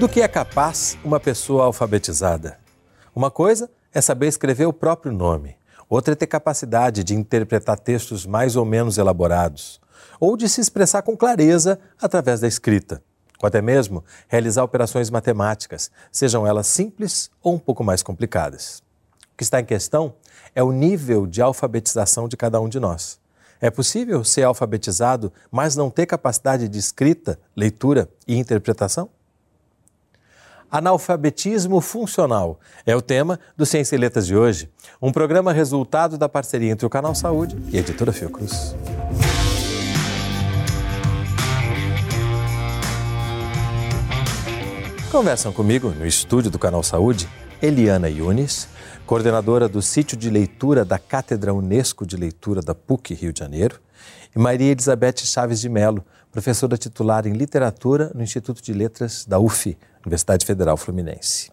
Do que é capaz uma pessoa alfabetizada? Uma coisa é saber escrever o próprio nome, outra é ter capacidade de interpretar textos mais ou menos elaborados, ou de se expressar com clareza através da escrita, ou até mesmo realizar operações matemáticas, sejam elas simples ou um pouco mais complicadas. O que está em questão é o nível de alfabetização de cada um de nós. É possível ser alfabetizado, mas não ter capacidade de escrita, leitura e interpretação? Analfabetismo funcional. É o tema do Ciência e Letras de hoje, um programa resultado da parceria entre o Canal Saúde e a Editora Fiocruz. Conversam comigo no estúdio do Canal Saúde Eliana Yunis, coordenadora do sítio de leitura da Cátedra Unesco de Leitura da PUC Rio de Janeiro, e Maria Elizabeth Chaves de Mello, professora titular em literatura no Instituto de Letras da UF, Universidade Federal Fluminense.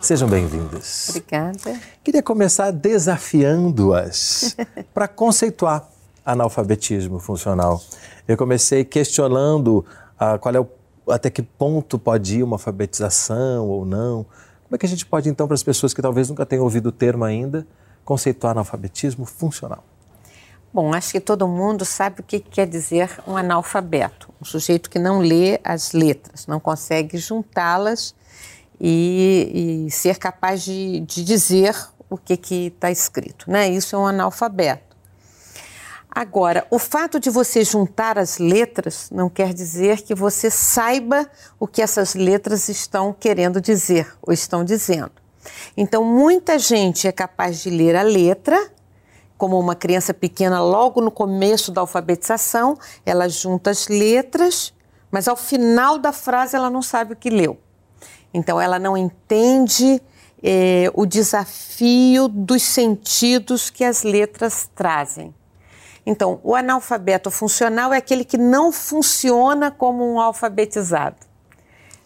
Sejam bem-vindas. Obrigada. Queria começar desafiando-as para conceituar analfabetismo funcional. Eu comecei questionando ah, qual é o, até que ponto pode ir uma alfabetização ou não. Como é que a gente pode, então, para as pessoas que talvez nunca tenham ouvido o termo ainda, conceituar analfabetismo funcional? Bom, acho que todo mundo sabe o que quer dizer um analfabeto, um sujeito que não lê as letras, não consegue juntá-las e, e, ser capaz de, de dizer o que está escrito. Né? Isso é um analfabeto. Agora, o fato de você juntar as letras não quer dizer que você saiba o que essas letras estão querendo dizer ou estão dizendo. Então, muita gente é capaz de ler a letra, como uma criança pequena, logo no começo da alfabetização, ela junta as letras, mas ao final da frase ela não sabe o que leu. Então, ela não entende eh, o desafio dos sentidos que as letras trazem. Então, o analfabeto funcional é aquele que não funciona como um alfabetizado.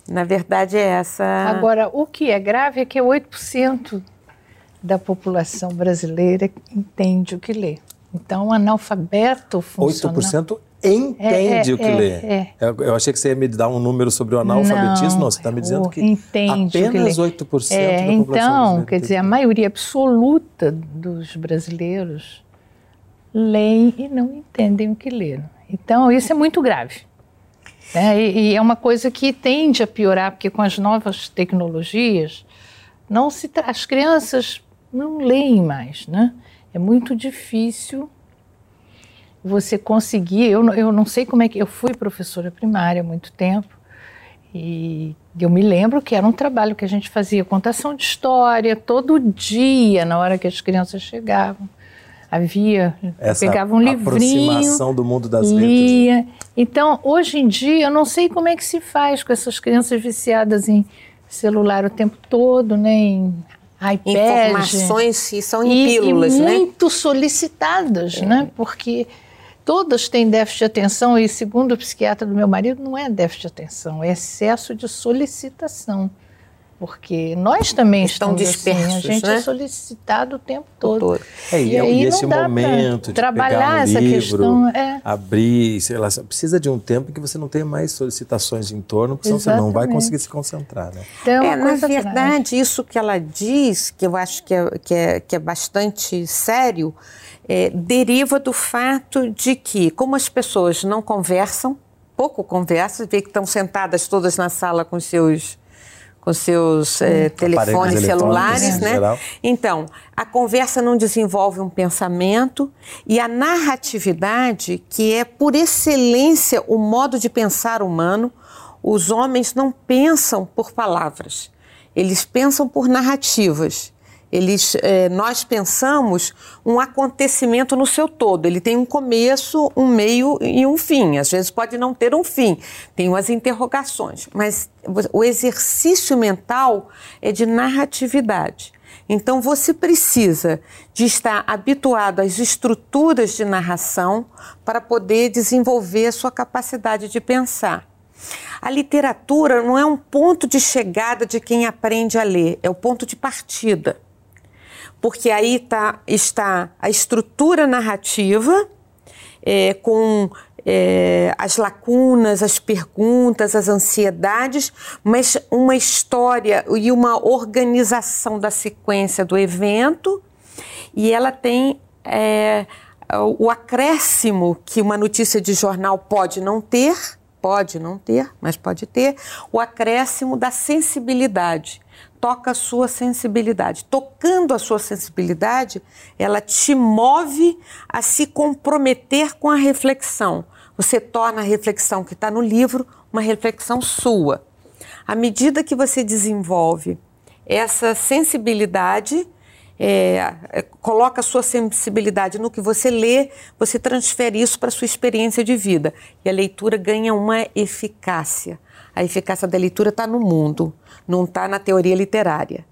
Na verdade, é essa. Agora, o que é grave é que 8% da população brasileira entende o que lê. Então, o analfabeto funcional. 8% entende é, é, o que é, lê. É. Eu achei que você ia me dar um número sobre o analfabetismo. Não, você está me dizendo que entende apenas 8% é, da população Então, quer dizer, a maioria absoluta dos brasileiros leem e não entendem o que leram. Então, isso é muito grave. É, e, e, é uma coisa que tende a piorar, porque com as novas tecnologias, não se as crianças não leem mais, né? É muito difícil você conseguir. Eu, eu não sei como é que. Eu fui professora primária há muito tempo, e eu me lembro que era um trabalho que a gente fazia contação de história todo dia, na hora que as crianças chegavam havia Essa pegava um livrinho aproximação do mundo das lia. letras. Então, hoje em dia, eu não sei como é que se faz com essas crianças viciadas em celular o tempo todo, né, em iPad. Informações que são em e, pílulas, e né? muito solicitadas, é. né? Porque todas têm déficit de atenção e, segundo o psiquiatra do meu marido, não é déficit de atenção, é excesso de solicitação porque nós também estão dispersos, assim, a gente né? é solicitado o tempo todo. todo. É, e, e aí esse momento de trabalhar pegar um essa livro, questão, é. abrir, sei lá, precisa de um tempo em que você não tenha mais solicitações em torno, porque senão você não vai conseguir se concentrar, né? Então, é, na verdade, isso que ela diz, que eu acho que é, que é, que é bastante sério, é, deriva do fato de que, como as pessoas não conversam, pouco conversam, vê que estão sentadas todas na sala com seus com seus é, telefones celulares, né? Então, a conversa não desenvolve um pensamento e a narratividade, que é por excelência o modo de pensar humano, os homens não pensam por palavras, eles pensam por narrativas. Eles, é, nós pensamos um acontecimento no seu todo. Ele tem um começo, um meio e um fim. Às vezes pode não ter um fim, tem umas interrogações. Mas o exercício mental é de narratividade. Então você precisa de estar habituado às estruturas de narração para poder desenvolver a sua capacidade de pensar. A literatura não é um ponto de chegada de quem aprende a ler, é o ponto de partida porque aí tá, está a estrutura narrativa é, com é, as lacunas, as perguntas, as ansiedades, mas uma história e uma organização da sequência do evento, e ela tem é, o acréscimo que uma notícia de jornal pode não ter, pode não ter, mas pode ter, o acréscimo da sensibilidade toca a sua sensibilidade. Tocando a sua sensibilidade, ela te move a se comprometer com a reflexão. Você torna a reflexão que está no livro uma reflexão sua. À medida que você desenvolve essa sensibilidade, é, é, coloca a sua sensibilidade no que você lê, você transfere isso para a sua experiência de vida. E a leitura ganha uma eficácia. A eficácia da leitura está no mundo, não está na teoria literária.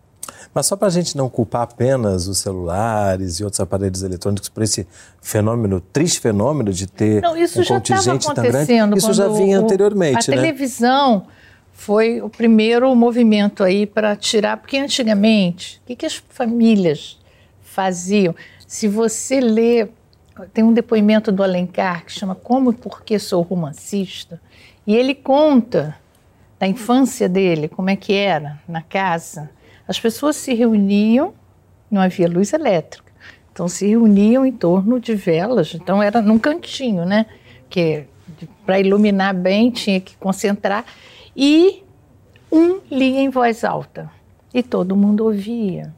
Mas só para a gente não culpar apenas os celulares e outros aparelhos eletrônicos por esse fenômeno, triste fenômeno de ter não, isso um já contingente tão grande. Isso já vinha anteriormente, a né? A televisão foi o primeiro movimento aí para tirar, porque antigamente, o que, que as famílias faziam? Se você lê, tem um depoimento do Alencar que chama Como e Por que Sou Romancista, e ele conta da infância dele, como é que era na casa, as pessoas se reuniam, não havia luz elétrica, então se reuniam em torno de velas, então era num cantinho, né? Que para iluminar bem tinha que concentrar e um lia em voz alta e todo mundo ouvia.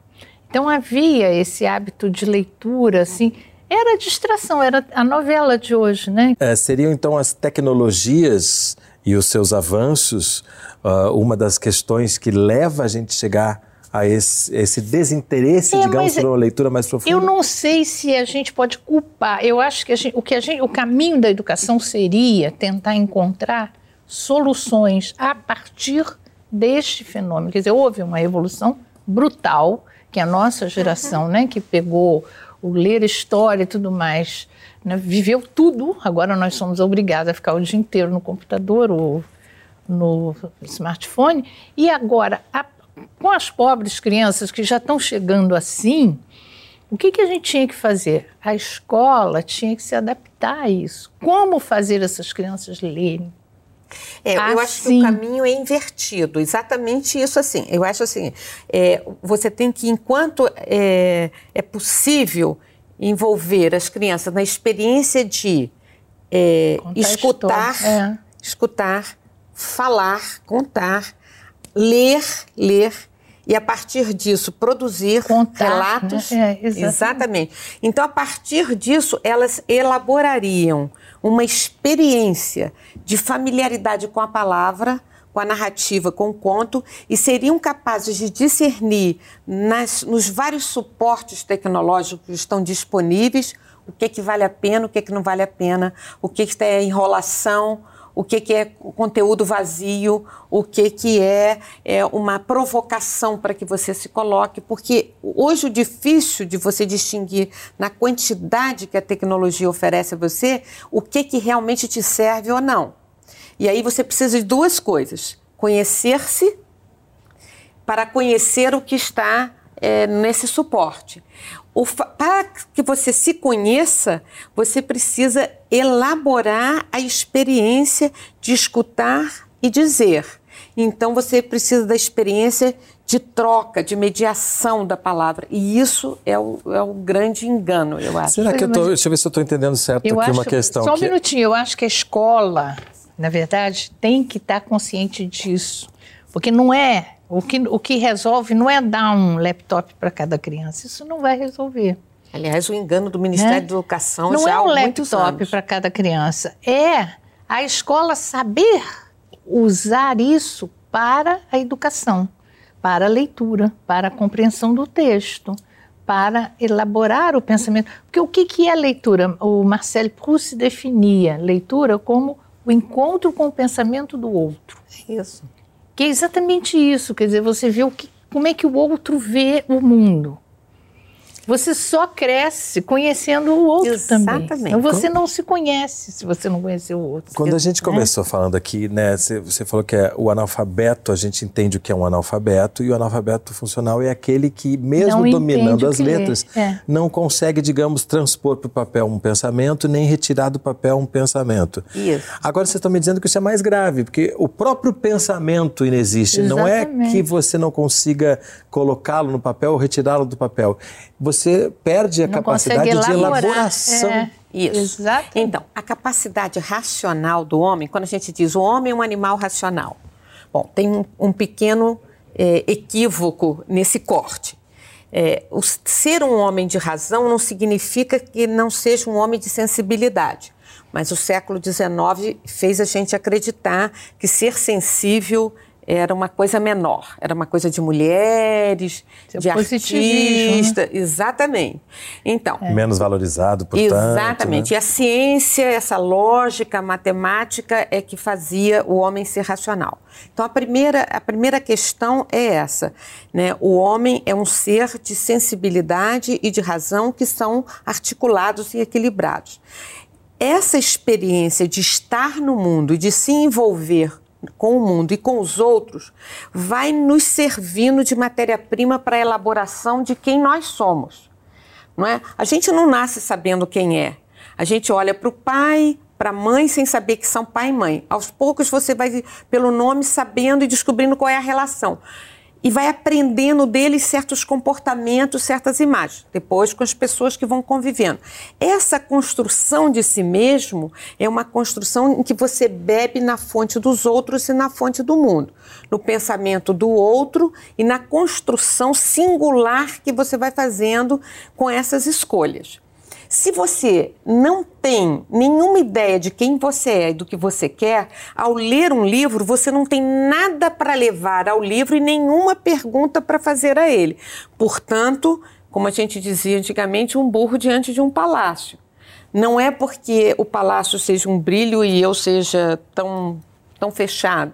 Então havia esse hábito de leitura, assim, era distração, era a novela de hoje, né? É, seriam então as tecnologias e os seus avanços, uh, uma das questões que leva a gente a chegar a esse, esse desinteresse, é, digamos, por uma leitura mais profunda? Eu não sei se a gente pode culpar. Eu acho que gente, o que a gente, o caminho da educação seria tentar encontrar soluções a partir deste fenômeno. Quer dizer, houve uma revolução brutal que a nossa geração, né, que pegou o ler história e tudo mais, né, viveu tudo. Agora nós somos obrigados a ficar o dia inteiro no computador ou no smartphone. E agora, a, com as pobres crianças que já estão chegando assim, o que, que a gente tinha que fazer? A escola tinha que se adaptar a isso. Como fazer essas crianças lerem? É, eu acho que o assim. caminho é invertido, exatamente isso assim. Eu acho assim, é, você tem que, enquanto é, é possível, envolver as crianças na experiência de é, escutar, é. escutar, falar, contar, ler, ler e a partir disso produzir Contar, relatos. Né? É, exatamente. exatamente. Então, a partir disso, elas elaborariam uma experiência de familiaridade com a palavra, com a narrativa, com o conto, e seriam capazes de discernir nas, nos vários suportes tecnológicos que estão disponíveis o que, que vale a pena, o que, que não vale a pena, o que, que é enrolação, o que, que é conteúdo vazio, o que, que é, é uma provocação para que você se coloque, porque hoje o difícil de você distinguir na quantidade que a tecnologia oferece a você o que, que realmente te serve ou não. E aí você precisa de duas coisas: conhecer-se para conhecer o que está é, nesse suporte. O, para que você se conheça, você precisa elaborar a experiência de escutar e dizer. Então você precisa da experiência de troca, de mediação da palavra. E isso é o, é o grande engano, eu acho. Será que eu tô, deixa eu ver se eu estou entendendo certo eu aqui acho, uma questão. Só um que... minutinho, eu acho que a escola, na verdade, tem que estar consciente disso. Porque não é o que, o que resolve não é dar um laptop para cada criança, isso não vai resolver. Aliás, o engano do Ministério né? da Educação não já é um laptop para cada criança, é a escola saber usar isso para a educação, para a leitura, para a compreensão do texto, para elaborar o pensamento. Porque o que, que é leitura? O Marcel Proust definia leitura como o encontro com o pensamento do outro. Isso. Que é exatamente isso, quer dizer, você vê o que, como é que o outro vê o mundo. Você só cresce conhecendo o outro Exatamente. também. Então você não se conhece se você não conhecer o outro. Quando a gente começou falando aqui, né, você, falou que é o analfabeto, a gente entende o que é um analfabeto, e o analfabeto funcional é aquele que, mesmo Não dominando as letras, É. não consegue, digamos, transpor para o papel um pensamento, nem retirar do papel um pensamento. Isso. Agora vocês estão me dizendo que isso é mais grave, porque o próprio pensamento inexiste. Não é Exatamente. que você não consiga colocá-lo no papel ou retirá-lo do papel. Você perde a Não capacidade de elaboração. É. Isso. Exato. Então, a capacidade racional do homem, quando a gente diz o homem é um animal racional, bom, tem um, um pequeno eh, equívoco nesse corte. Eh, o ser um homem de razão não significa que não seja um homem de sensibilidade. Mas o século XIX fez a gente acreditar que ser sensível era uma coisa menor, era uma coisa de mulheres, Seu de positivismo, né? artistas. Exatamente. Então, Menos valorizado, portanto. Exatamente. né? E a ciência, essa lógica, a matemática é que fazia o homem ser racional. Então a primeira, a primeira questão é essa, né? O homem é um ser de sensibilidade e de razão que são articulados e equilibrados. Essa experiência de estar no mundo e de se envolver com o mundo e com os outros vai nos servindo de matéria-prima para a elaboração de quem nós somos não é? A gente não nasce sabendo quem é. A gente olha para o pai, para a mãe, sem saber que são pai e mãe. Aos poucos você vai, pelo nome, sabendo e descobrindo qual é a relação. E vai aprendendo deles certos comportamentos, certas imagens. Depois, com as pessoas que vão convivendo. Essa construção de si mesmo é uma construção em que você bebe na fonte dos outros e na fonte do mundo. No pensamento do outro e na construção singular que você vai fazendo com essas escolhas. Se você não tem nenhuma ideia de quem você é e do que você quer, ao ler um livro, você não tem nada para levar ao livro e nenhuma pergunta para fazer a ele. Portanto, como a gente dizia antigamente, um burro diante de um palácio. Não é porque o palácio seja um brilho e eu seja tão, tão fechado,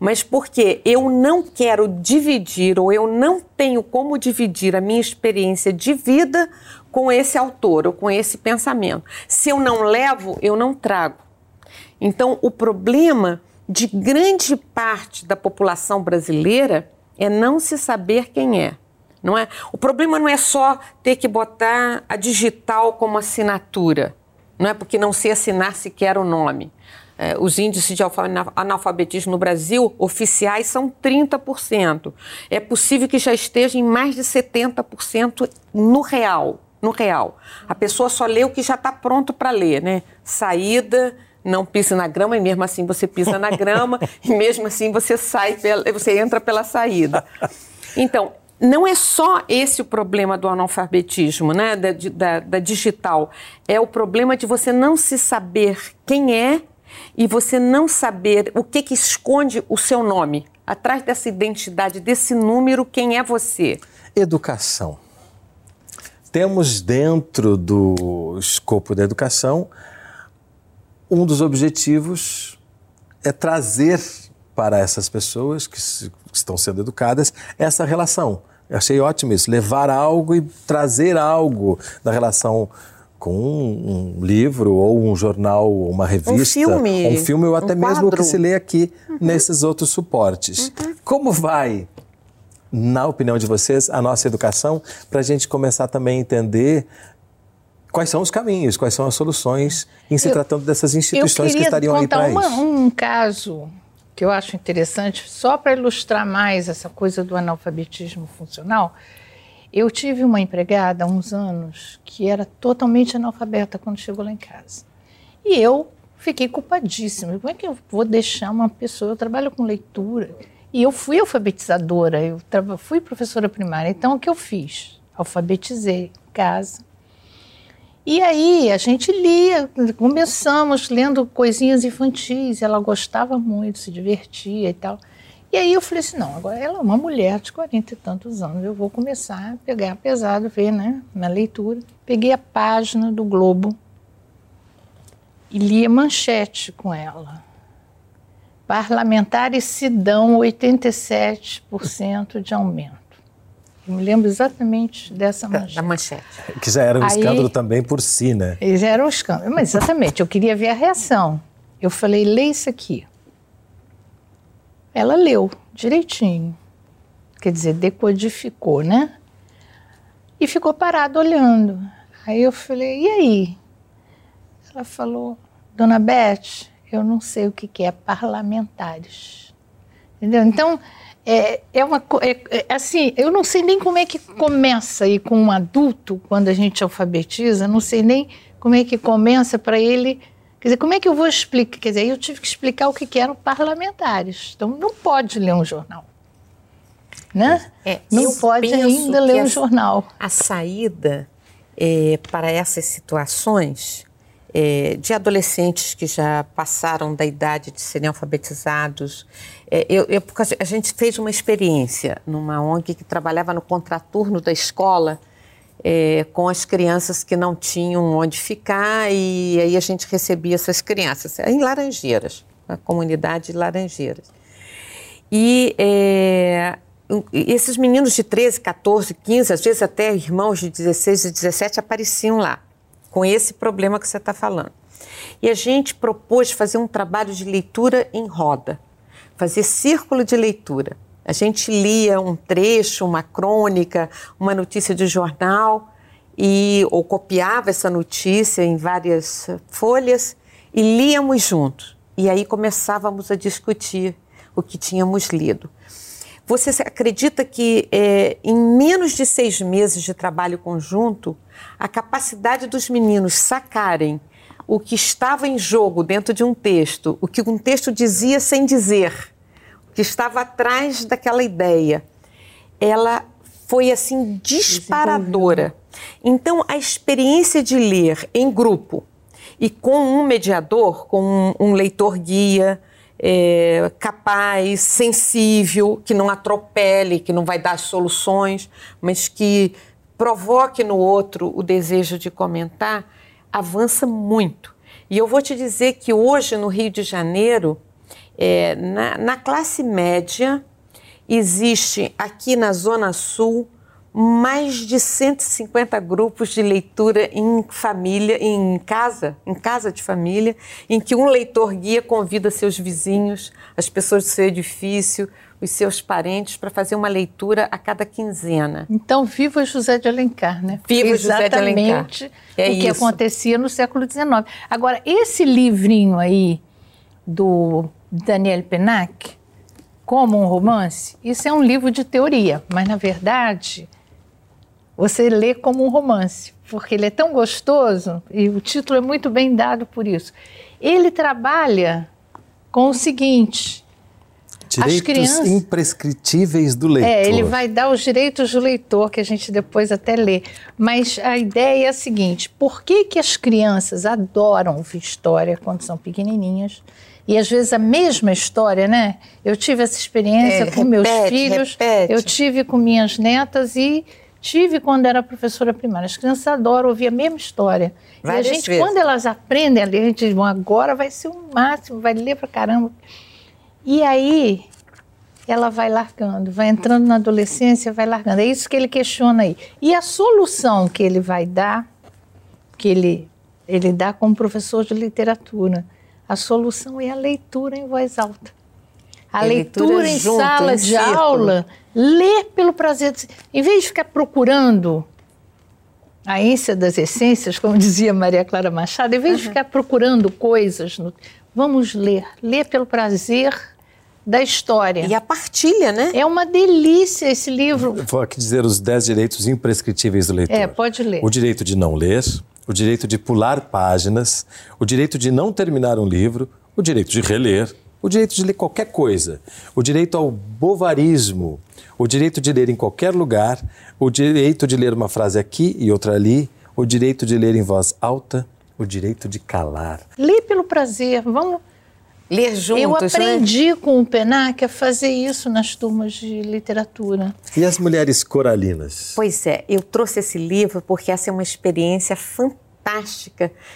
mas porque eu não quero dividir ou eu não tenho como dividir a minha experiência de vida com esse autor ou com esse pensamento. Se eu não levo, eu não trago. Então, o problema de grande parte da população brasileira é não se saber quem é. Não é? O problema não é só ter que botar a digital como assinatura, não é porque não sei assinar sequer o nome. É, os índices de alfa- analfabetismo no Brasil oficiais são 30%. É possível que já esteja em mais de 70% no real. No real. A pessoa só lê o que já está pronto para ler, né? Saída, não pisa na grama, e mesmo assim você pisa na grama, e mesmo assim você sai, pela, você entra pela saída. Então, não é só esse o problema do analfabetismo, né, da, da, da digital. É o problema de você não se saber quem é e você não saber o que, que esconde o seu nome. Atrás dessa identidade, desse número, quem é você? Educação. Temos dentro do escopo da educação um dos objetivos é trazer para essas pessoas que, se- que estão sendo educadas essa relação. Eu achei ótimo isso, levar algo e trazer algo da relação com um, um livro ou um jornal, ou uma revista, filme, ou um filme ou até um mesmo o que se lê aqui nesses outros suportes. Como vai na opinião de vocês, a nossa educação, para a gente começar também a entender quais são os caminhos, quais são as soluções em se Eu- tratando dessas instituições que estariam aí para isso. um caso que eu acho interessante, só para ilustrar mais essa coisa do analfabetismo funcional. Eu tive uma empregada há uns anos que era totalmente analfabeta quando chegou lá em casa. E eu fiquei culpadíssima. Como é que eu vou deixar uma pessoa? Eu trabalho com leitura. E eu fui alfabetizadora, eu fui professora primária. Então, o que eu fiz? Alfabetizei em casa. E aí a gente lia, começamos lendo coisinhas infantis, ela gostava muito, se divertia e tal. E aí eu falei assim, não, agora ela é uma mulher de 40 e tantos anos, eu vou começar a pegar pesado, ver, né, na leitura. Peguei a página do Globo e li a manchete com ela. Parlamentares se dão 87% de aumento. Eu me lembro exatamente dessa manchete. da manchete. Que já era um Aí- escândalo também por si, né? Já era um escândalo. Mas exatamente, eu queria ver a reação. Eu falei, lê isso aqui. Ela leu direitinho. Quer dizer, decodificou, né? E ficou parada olhando. Aí eu falei, e aí? Ela falou, Dona Beth, eu não sei o que que é parlamentares. Entendeu? Então, é, é uma é, é, assim, eu não sei nem como é que começa aí com um adulto, quando a gente alfabetiza, não sei nem como é que começa para ele. Quer dizer, como é que eu vou explicar? Quer dizer, eu tive que explicar o que, que eram parlamentares. Então, não pode ler um jornal. Né? É, não pode ainda ler um jornal. A saída é, para essas situações é, de adolescentes que já passaram da idade de serem alfabetizados. é, eu, eu- a gente fez uma experiência numa ONG que trabalhava no contraturno da escola é, com as crianças que não tinham onde ficar e aí a gente recebia essas crianças em Laranjeiras, na comunidade de Laranjeiras. E é, esses meninos de 13, 14, 15, às vezes até irmãos de 16 e 17 apareciam lá, com esse problema que você está falando. E a gente propôs fazer um trabalho de leitura em roda, fazer círculo de leitura. A gente lia um trecho, uma crônica, uma notícia de jornal, e, ou copiava essa notícia em várias folhas e líamos juntos. E aí começávamos a discutir o que tínhamos lido. Você acredita que eh, em menos de seis meses de trabalho conjunto, a capacidade dos meninos sacarem o que estava em jogo dentro de um texto, o que um texto dizia sem dizer, o que estava atrás daquela ideia, ela foi assim disparadora. Então, a experiência de ler em grupo e com um mediador, com um, um leitor guia é, capaz, sensível, que não atropele, que não vai dar soluções, mas que provoque no outro o desejo de comentar, avança muito. E eu vou te dizer que hoje no Rio de Janeiro, é, na, na classe média, existe aqui na Zona Sul mais de 150 grupos de leitura em família, em casa, em casa de família, em que um leitor guia convida seus vizinhos, as pessoas do seu edifício, os seus parentes para fazer uma leitura a cada quinzena. Então, viva José de Alencar, né? Viva José de Alencar. Exatamente É o que isso. acontecia no século XIX. Agora, esse livrinho aí do Daniel Penac, como um romance, isso é um livro de teoria, mas na verdade você lê como um romance, porque ele é tão gostoso e o título é muito bem dado por isso. Ele trabalha com o seguinte: Direitos crianças- imprescritíveis do leitor. é, ele vai dar os direitos do leitor, que a gente depois até lê. Mas a ideia é a seguinte: por que, que as crianças adoram ouvir história quando são pequenininhas? E às vezes a mesma história, né? Eu tive essa experiência É, com meus repete, filhos, repete. eu tive com minhas netas e tive quando era professora primária. As crianças adoram ouvir a mesma história. Várias e a gente, vezes. quando elas aprendem a ler, a gente diz, "Bom, agora vai ser o máximo, vai ler pra caramba. E aí ela vai largando, vai entrando na adolescência, vai largando. É isso que ele questiona aí. E a solução que ele vai dar, que ele, ele dá como professor de literatura, a solução é a leitura em voz alta. A É leitura, leitura em junto, sala em de círculo. aula, ler pelo prazer de... Em vez de ficar procurando a ência das essências, como dizia Maria Clara Machado, em vez de ficar procurando coisas, no- vamos ler. Ler pelo prazer da história. E a partilha, né? É uma delícia esse livro. Vou aqui dizer os 10 direitos imprescritíveis do leitor. É, pode ler. O direito de não ler, o direito de pular páginas, o direito de não terminar um livro, o direito de reler, o direito de ler qualquer coisa, o direito ao bovarismo, o direito de ler em qualquer lugar, o direito de ler uma frase aqui e outra ali, o direito de ler em voz alta, o direito de calar. Lê pelo prazer. Vamos. Ler juntos, Eu né? aprendi com o Penac a fazer isso nas turmas de literatura. E as mulheres coralinas? Pois é, eu trouxe esse livro porque essa é uma experiência fantástica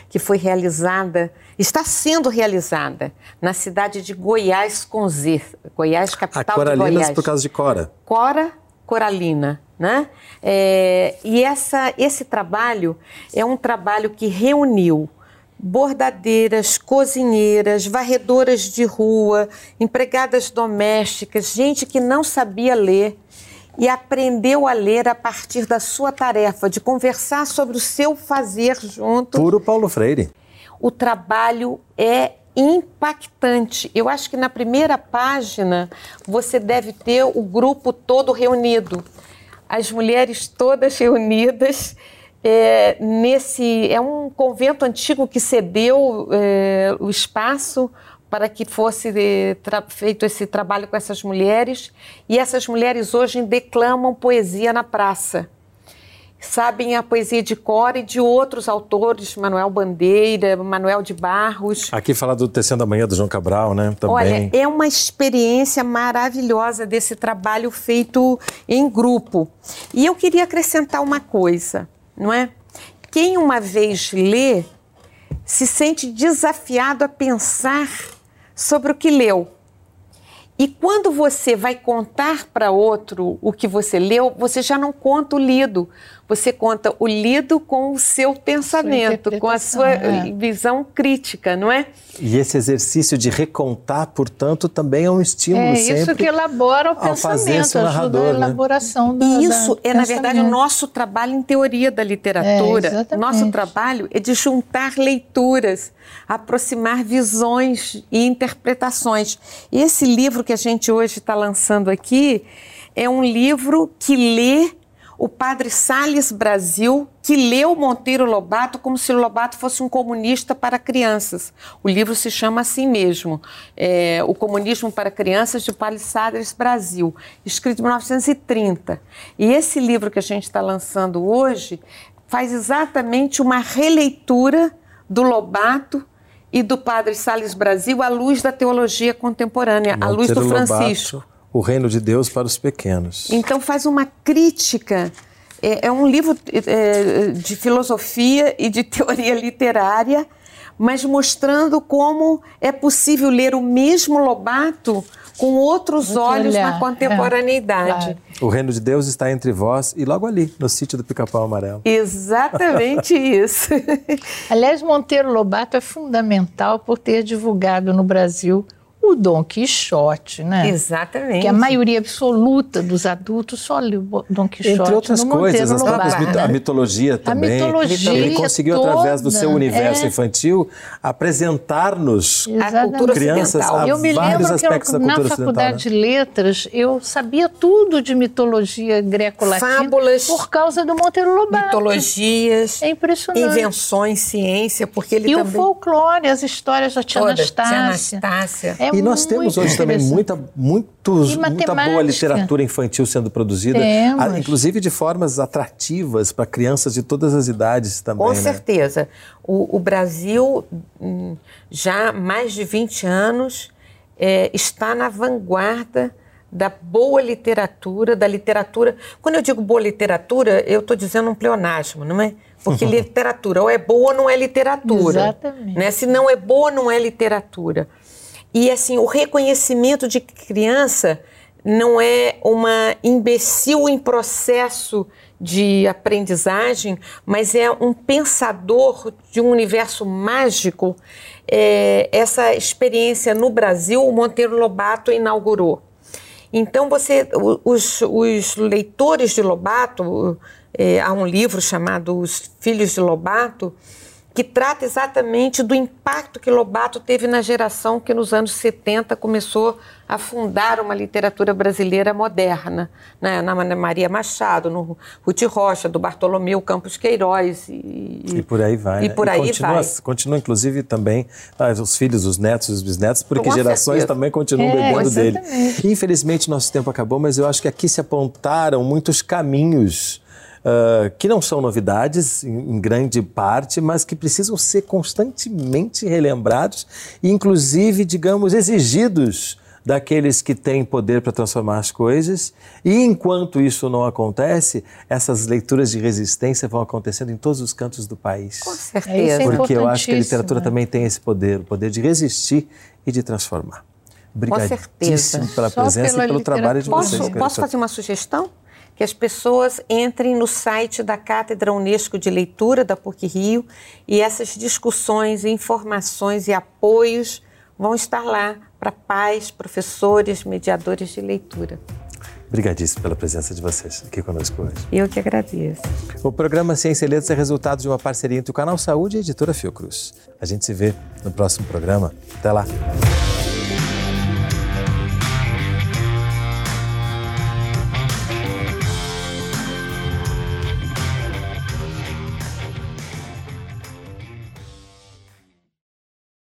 que foi realizada, está sendo realizada na cidade de Goiás com Z, Goiás, A capital de coralinas Goiás. por causa de Cora. Cora Coralina. Né? É, e essa, esse trabalho é um trabalho que reuniu bordadeiras, cozinheiras, varredoras de rua, empregadas domésticas, gente que não sabia ler e aprendeu a ler a partir da sua tarefa de conversar sobre o seu fazer junto. Puro Paulo Freire. O trabalho é impactante. Eu acho que na primeira página você deve ter o grupo todo reunido, as mulheres todas reunidas é, nesse é um convento antigo que cedeu é, o espaço para que fosse feito esse trabalho com essas mulheres e essas mulheres hoje declamam poesia na praça sabem a poesia de cor e de outros autores, Manuel Bandeira, Manuel de Barros. Aqui fala do Tecendo Amanhã do João Cabral, né? Também. Olha, é uma experiência maravilhosa desse trabalho feito em grupo. E eu queria acrescentar uma coisa não é? Quem uma vez lê se sente desafiado a pensar sobre o que leu. E quando você vai contar para outro o que você leu, você já não conta o lido, você conta o lido com o seu pensamento, com a sua é. visão crítica, não é? E esse exercício de recontar, portanto, também é um estímulo é sempre. É isso que elabora o pensamento, ajuda a né? elaboração né? da, Isso da é, na verdade, o nosso trabalho em teoria da literatura. É, nosso trabalho é de juntar leituras, aproximar visões e interpretações. E esse livro que a gente hoje está lançando aqui é um livro que lê o padre Sales Brasil, que leu Monteiro Lobato como se Lobato fosse um comunista para crianças. O livro se chama assim mesmo, é, O Comunismo para Crianças, de Padre Sales Brasil, escrito em 1930. E esse livro que a gente está lançando hoje faz exatamente uma releitura do Lobato e do Padre Sales Brasil à luz da teologia contemporânea, Monteiro à luz do Francisco. Lobato o reino de Deus para os pequenos. Então faz uma crítica. É, é um livro é, de filosofia e de teoria literária, mas mostrando como é possível ler o mesmo Lobato com outros Muito olhos olhar. na contemporaneidade. É, claro. O reino de Deus está entre vós e logo ali, no sítio do Pica-Pau Amarelo. Exatamente isso. Aliás, Monteiro Lobato é fundamental por ter divulgado no Brasil o Dom Quixote, né? Exatamente. Que a maioria absoluta dos adultos só o Dom Quixote. Entre outras coisas, as próprias mit a mitologia também. A mitologia Ele conseguiu, toda, através do seu universo é... infantil, apresentar-nos a cultura crianças a eu me vários aspectos eu, da cultura Na faculdade né? de letras, eu sabia tudo de mitologia greco-latina. Fábulas. Por causa do Monteiro Lobato. Mitologias. É impressionante. Invenções, ciência, porque ele e também... E o folclore, as histórias da Tia Toda, Anastácia. Tia Anastácia. É e nós temos hoje também muita, muitos, muita boa literatura infantil sendo produzida, a, inclusive de formas atrativas para crianças de todas as idades também. Com né? certeza. O, o, Brasil, hum, já há mais de 20 anos, é, está na vanguarda da boa literatura, da literatura. Quando eu digo boa literatura, eu estou dizendo um pleonasmo, não é? Porque literatura ou é boa ou não é literatura. Exatamente. Né? Se não é boa, não é literatura. E assim, o reconhecimento de criança não é uma imbecil em processo de aprendizagem, mas é um pensador de um universo mágico. É, essa experiência no Brasil, o Monteiro Lobato inaugurou. Então, você, os, os leitores de Lobato, é, há um livro chamado Os Filhos de Lobato, que trata exatamente do impacto que Lobato teve na geração que nos anos 70 começou a fundar uma literatura brasileira moderna, né? na Maria Machado, no Ruth Rocha, do Bartolomeu Campos Queiroz e, e por aí vai. E né? por aí continua, vai. Continua inclusive também ah, os filhos, os netos, os bisnetos, porque Com gerações certeza. também continuam é, bebendo exatamente. dele. Infelizmente nosso tempo acabou, mas eu acho que aqui se apontaram muitos caminhos uh, que não são novidades em, em, grande parte, mas que precisam ser constantemente relembrados e, inclusive, digamos, exigidos daqueles que têm poder para transformar as coisas. E enquanto isso não acontece, essas leituras de resistência vão acontecendo em todos os cantos do país. Com certeza. É Porque eu acho que a literatura também tem esse poder, o poder de resistir e de transformar. Obrigadíssimo pela Só presença pela e pelo trabalho de posso, vocês. Posso fazer uma sugestão? Que as pessoas entrem no site da Cátedra Unesco de Leitura da PUC Rio e essas discussões, informações e apoios vão estar lá para pais, professores, mediadores de leitura. Obrigadíssimo pela presença de vocês aqui conosco hoje. Eu que agradeço. O programa Ciência e Letras é resultado de uma parceria entre o Canal Saúde e a Editora Fiocruz. A gente se vê no próximo programa. Até lá.